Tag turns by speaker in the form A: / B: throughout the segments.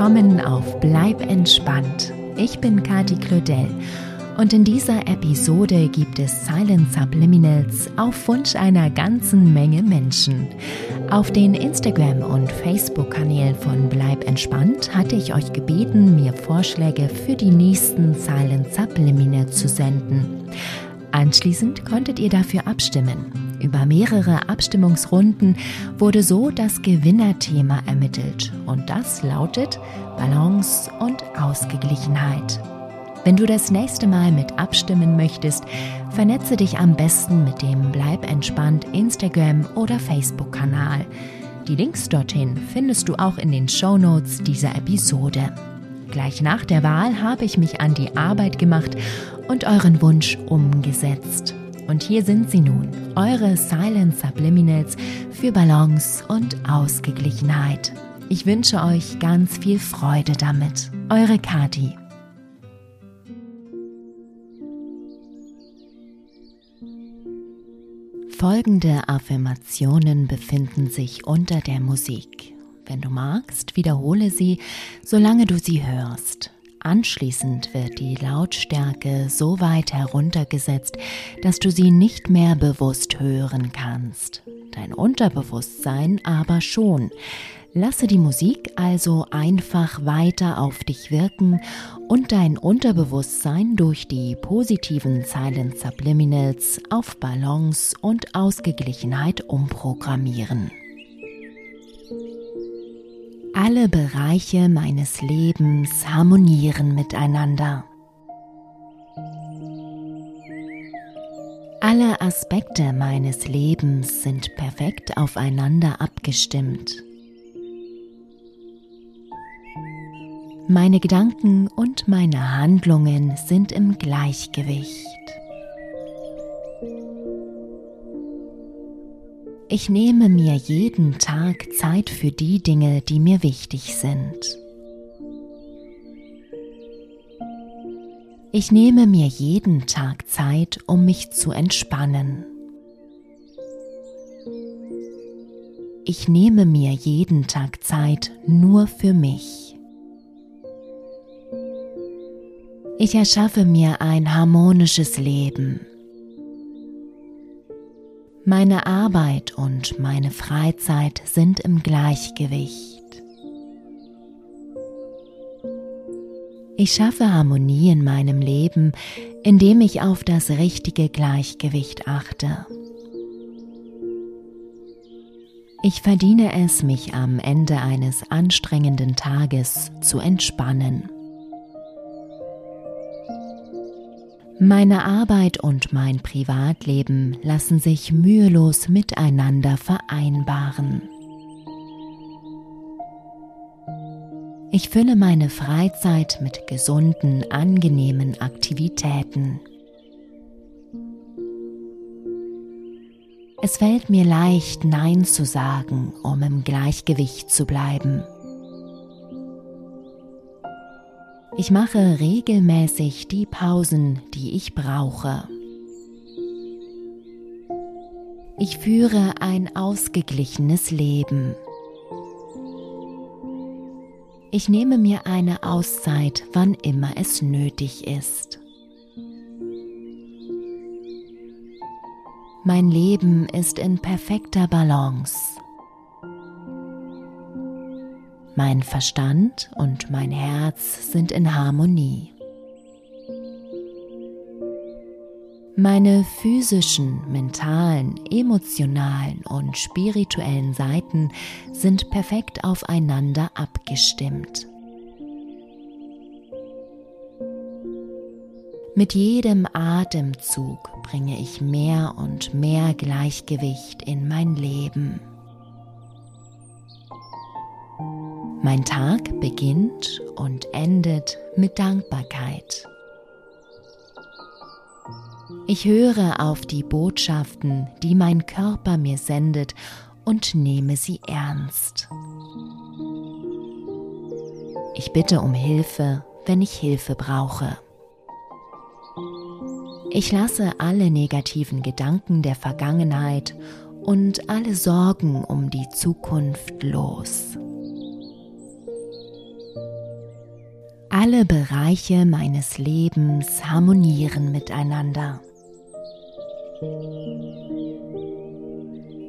A: willkommen auf Bleib entspannt. Ich bin Kati Claudel und in dieser Episode gibt es Silent Subliminals auf Wunsch einer ganzen Menge Menschen. Auf den Instagram- und Facebook-Kanälen von Bleib entspannt hatte ich euch gebeten, mir Vorschläge für die nächsten Silent Subliminals zu senden. Anschließend konntet ihr dafür abstimmen. Über mehrere Abstimmungsrunden wurde so das Gewinnerthema ermittelt und das lautet Balance und Ausgeglichenheit. Wenn du das nächste Mal mit abstimmen möchtest, vernetze dich am besten mit dem Bleib entspannt Instagram oder Facebook-Kanal. Die Links dorthin findest du auch in den Show Notes dieser Episode. Gleich nach der Wahl habe ich mich an die Arbeit gemacht und euren Wunsch umgesetzt. Und hier sind sie nun, eure Silent Subliminals für Balance und Ausgeglichenheit. Ich wünsche euch ganz viel Freude damit. Eure Kati. Folgende Affirmationen befinden sich unter der Musik. Wenn du magst, wiederhole sie, solange du sie hörst. Anschließend wird die Lautstärke so weit heruntergesetzt, dass du sie nicht mehr bewusst hören kannst. Dein Unterbewusstsein aber schon. Lasse die Musik also einfach weiter auf dich wirken und dein Unterbewusstsein durch die positiven Silent Subliminals auf Balance und Ausgeglichenheit umprogrammieren. Alle Bereiche meines Lebens harmonieren miteinander. Alle Aspekte meines Lebens sind perfekt aufeinander abgestimmt. Meine Gedanken und meine Handlungen sind im Gleichgewicht. Ich nehme mir jeden Tag Zeit für die Dinge, die mir wichtig sind. Ich nehme mir jeden Tag Zeit, um mich zu entspannen. Ich nehme mir jeden Tag Zeit nur für mich. Ich erschaffe mir ein harmonisches Leben. Meine Arbeit und meine Freizeit sind im Gleichgewicht. Ich schaffe Harmonie in meinem Leben, indem ich auf das richtige Gleichgewicht achte. Ich verdiene es, mich am Ende eines anstrengenden Tages zu entspannen. Meine Arbeit und mein Privatleben lassen sich mühelos miteinander vereinbaren. Ich fülle meine Freizeit mit gesunden, angenehmen Aktivitäten. Es fällt mir leicht, Nein zu sagen, um im Gleichgewicht zu bleiben. Ich mache regelmäßig die Pausen, die ich brauche. Ich führe ein ausgeglichenes Leben. Ich nehme mir eine Auszeit, wann immer es nötig ist. Mein Leben ist in perfekter Balance. Mein Verstand und mein Herz sind in Harmonie. Meine physischen, mentalen, emotionalen und spirituellen Seiten sind perfekt aufeinander abgestimmt. Mit jedem Atemzug bringe ich mehr und mehr Gleichgewicht in mein Leben. Mein Tag beginnt und endet mit Dankbarkeit. Ich höre auf die Botschaften, die mein Körper mir sendet und nehme sie ernst. Ich bitte um Hilfe, wenn ich Hilfe brauche. Ich lasse alle negativen Gedanken der Vergangenheit und alle Sorgen um die Zukunft los. Alle Bereiche meines Lebens harmonieren miteinander.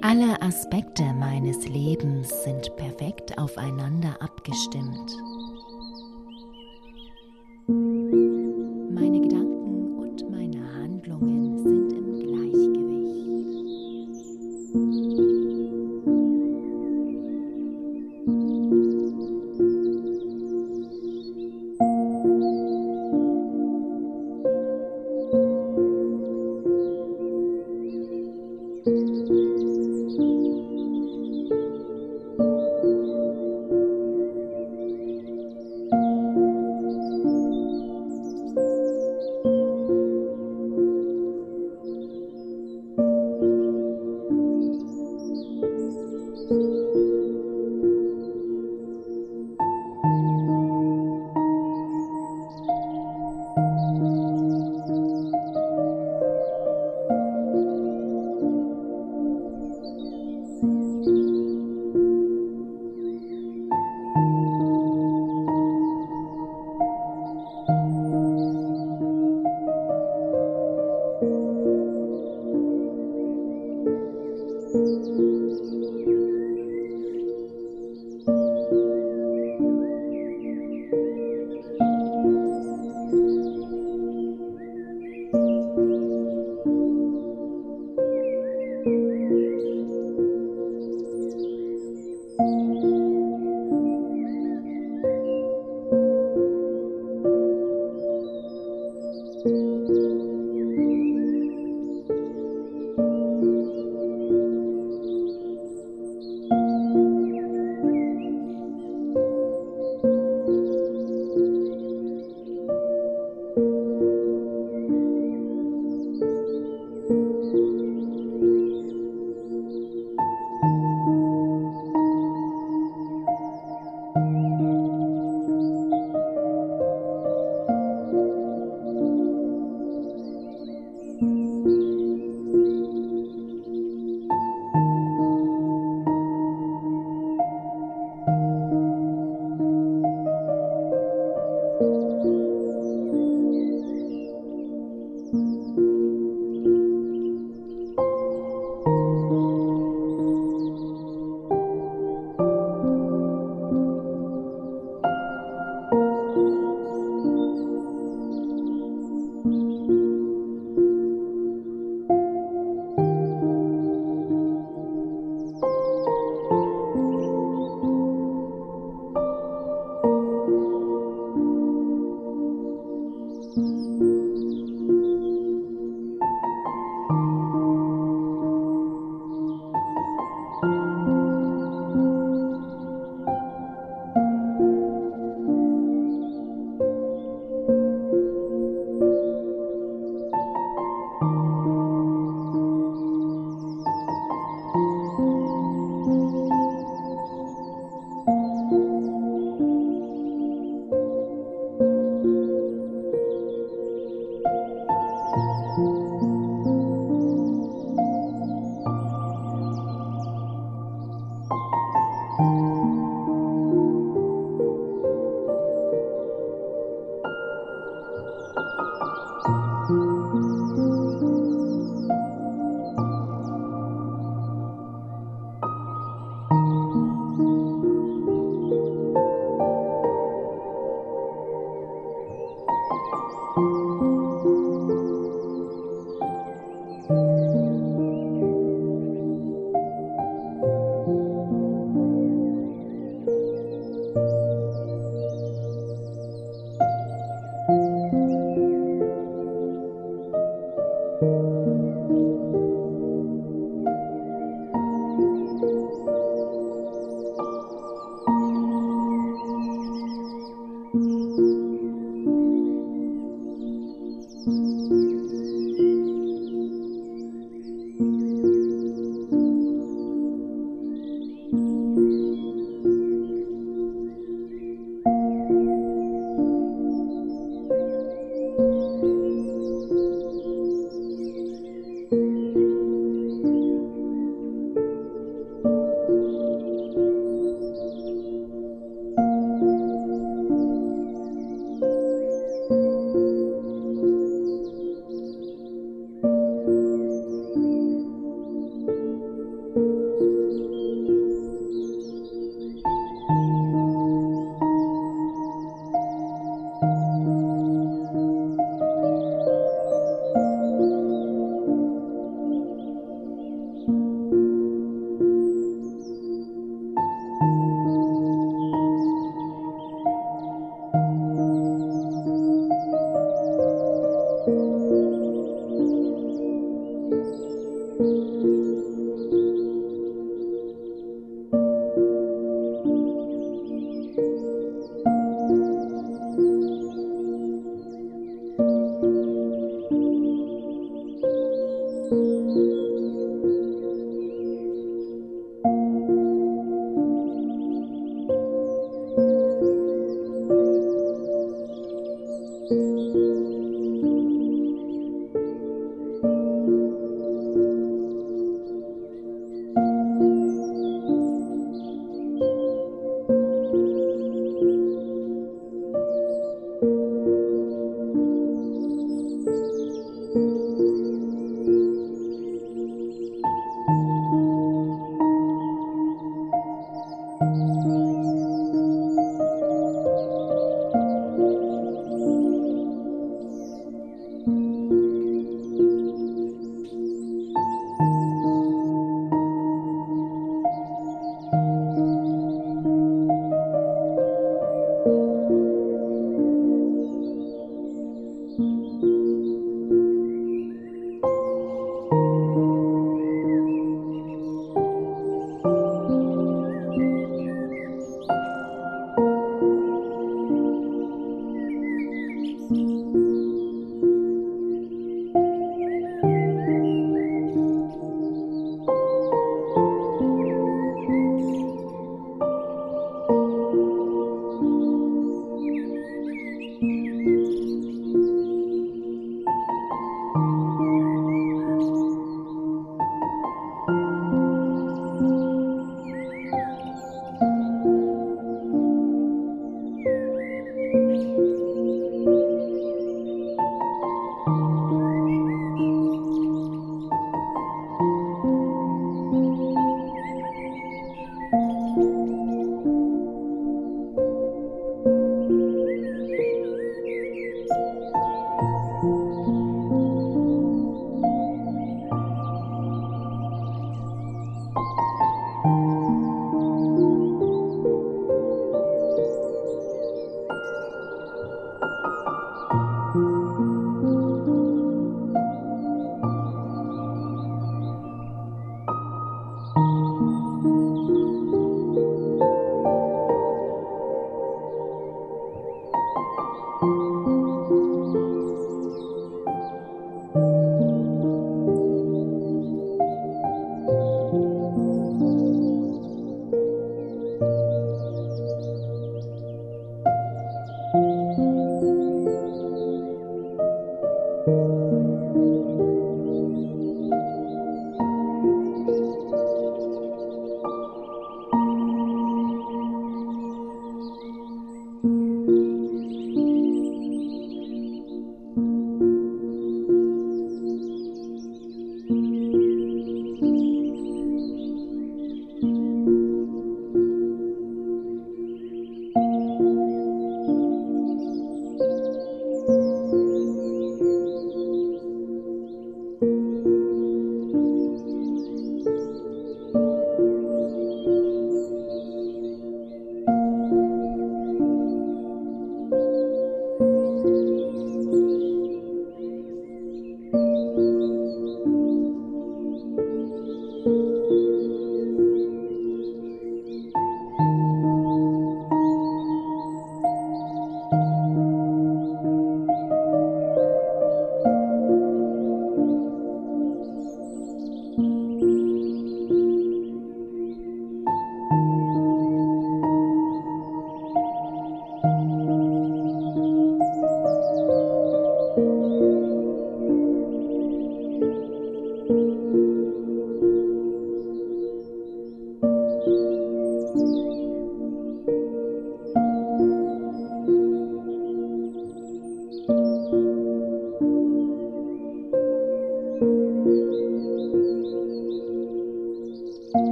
A: Alle Aspekte meines Lebens sind perfekt aufeinander abgestimmt.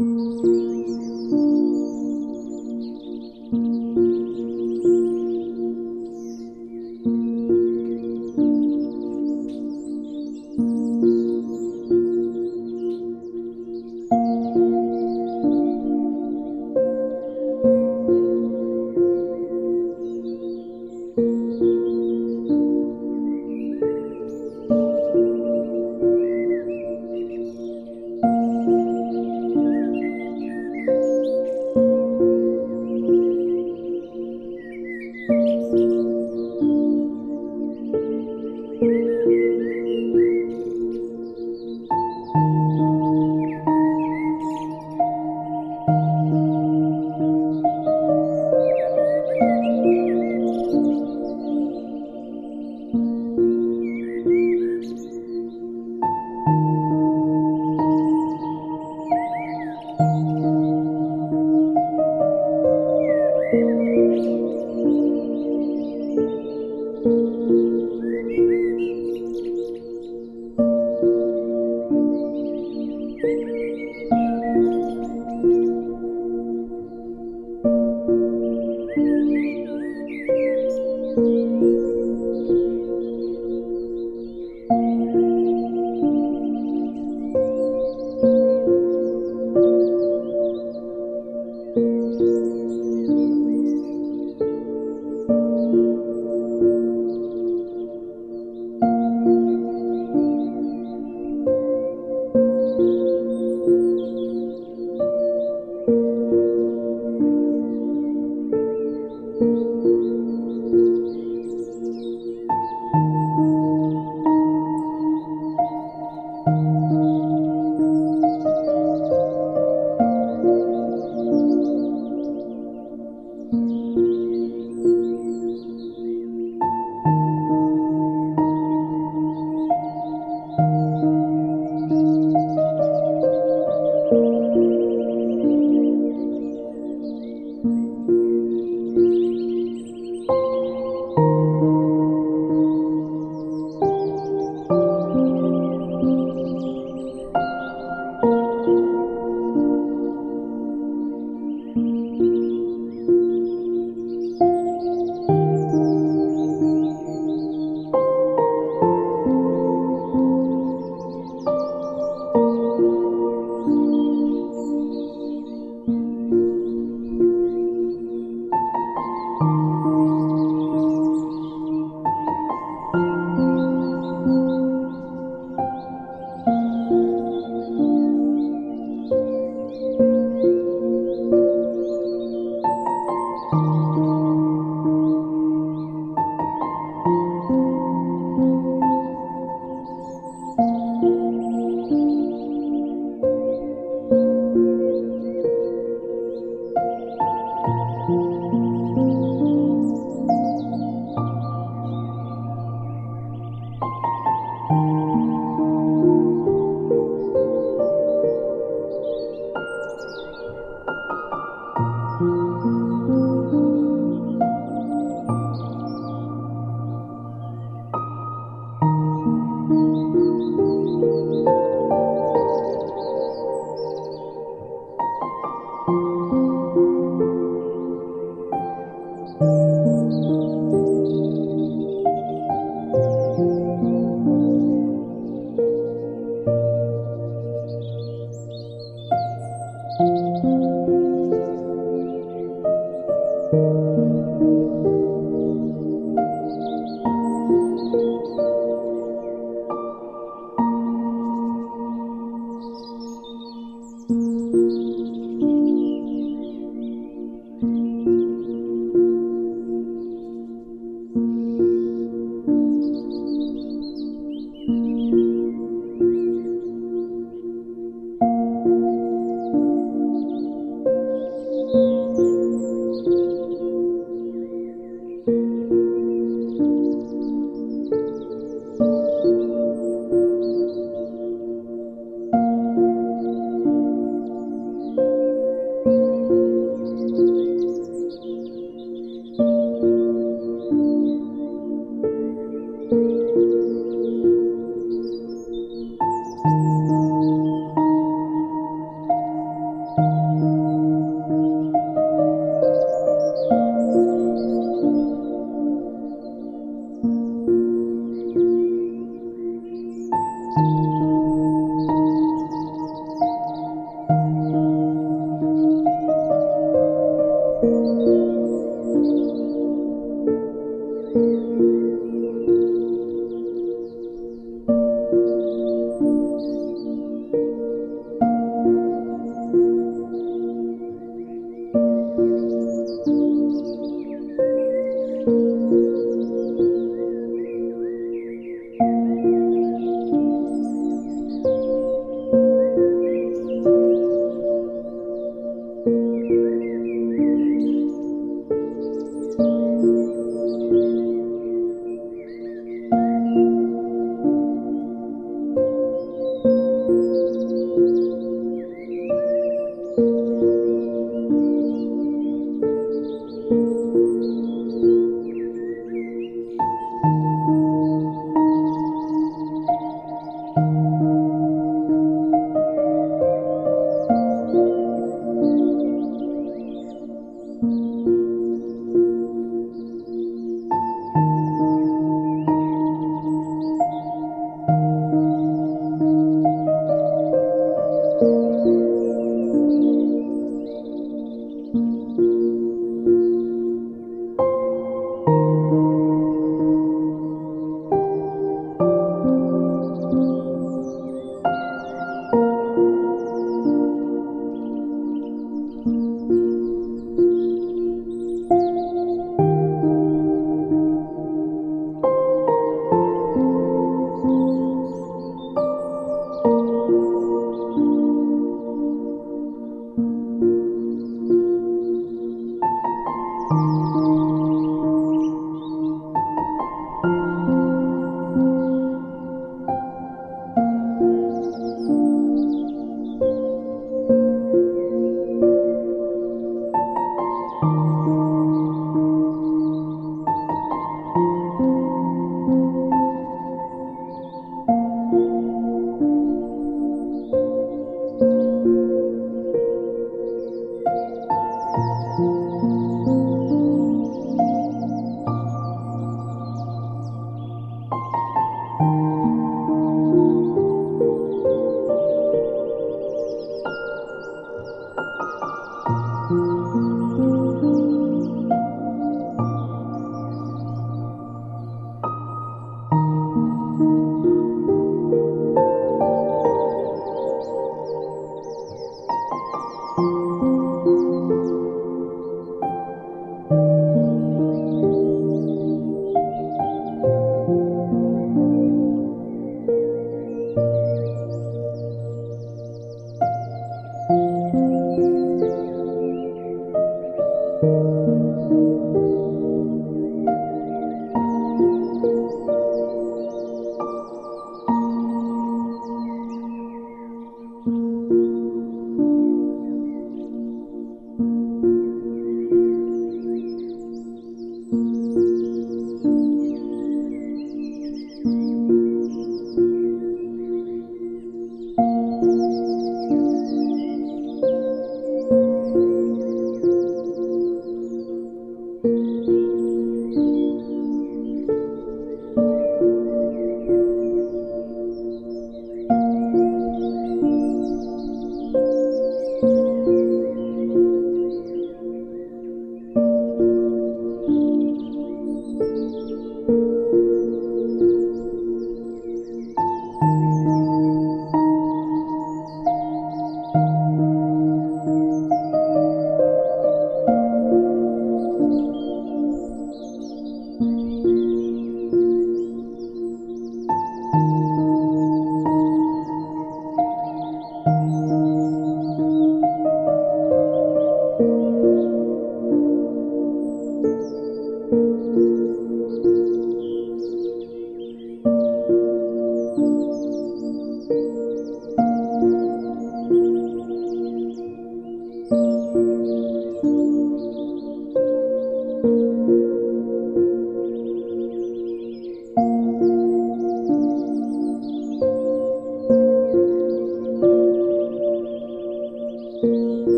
B: Música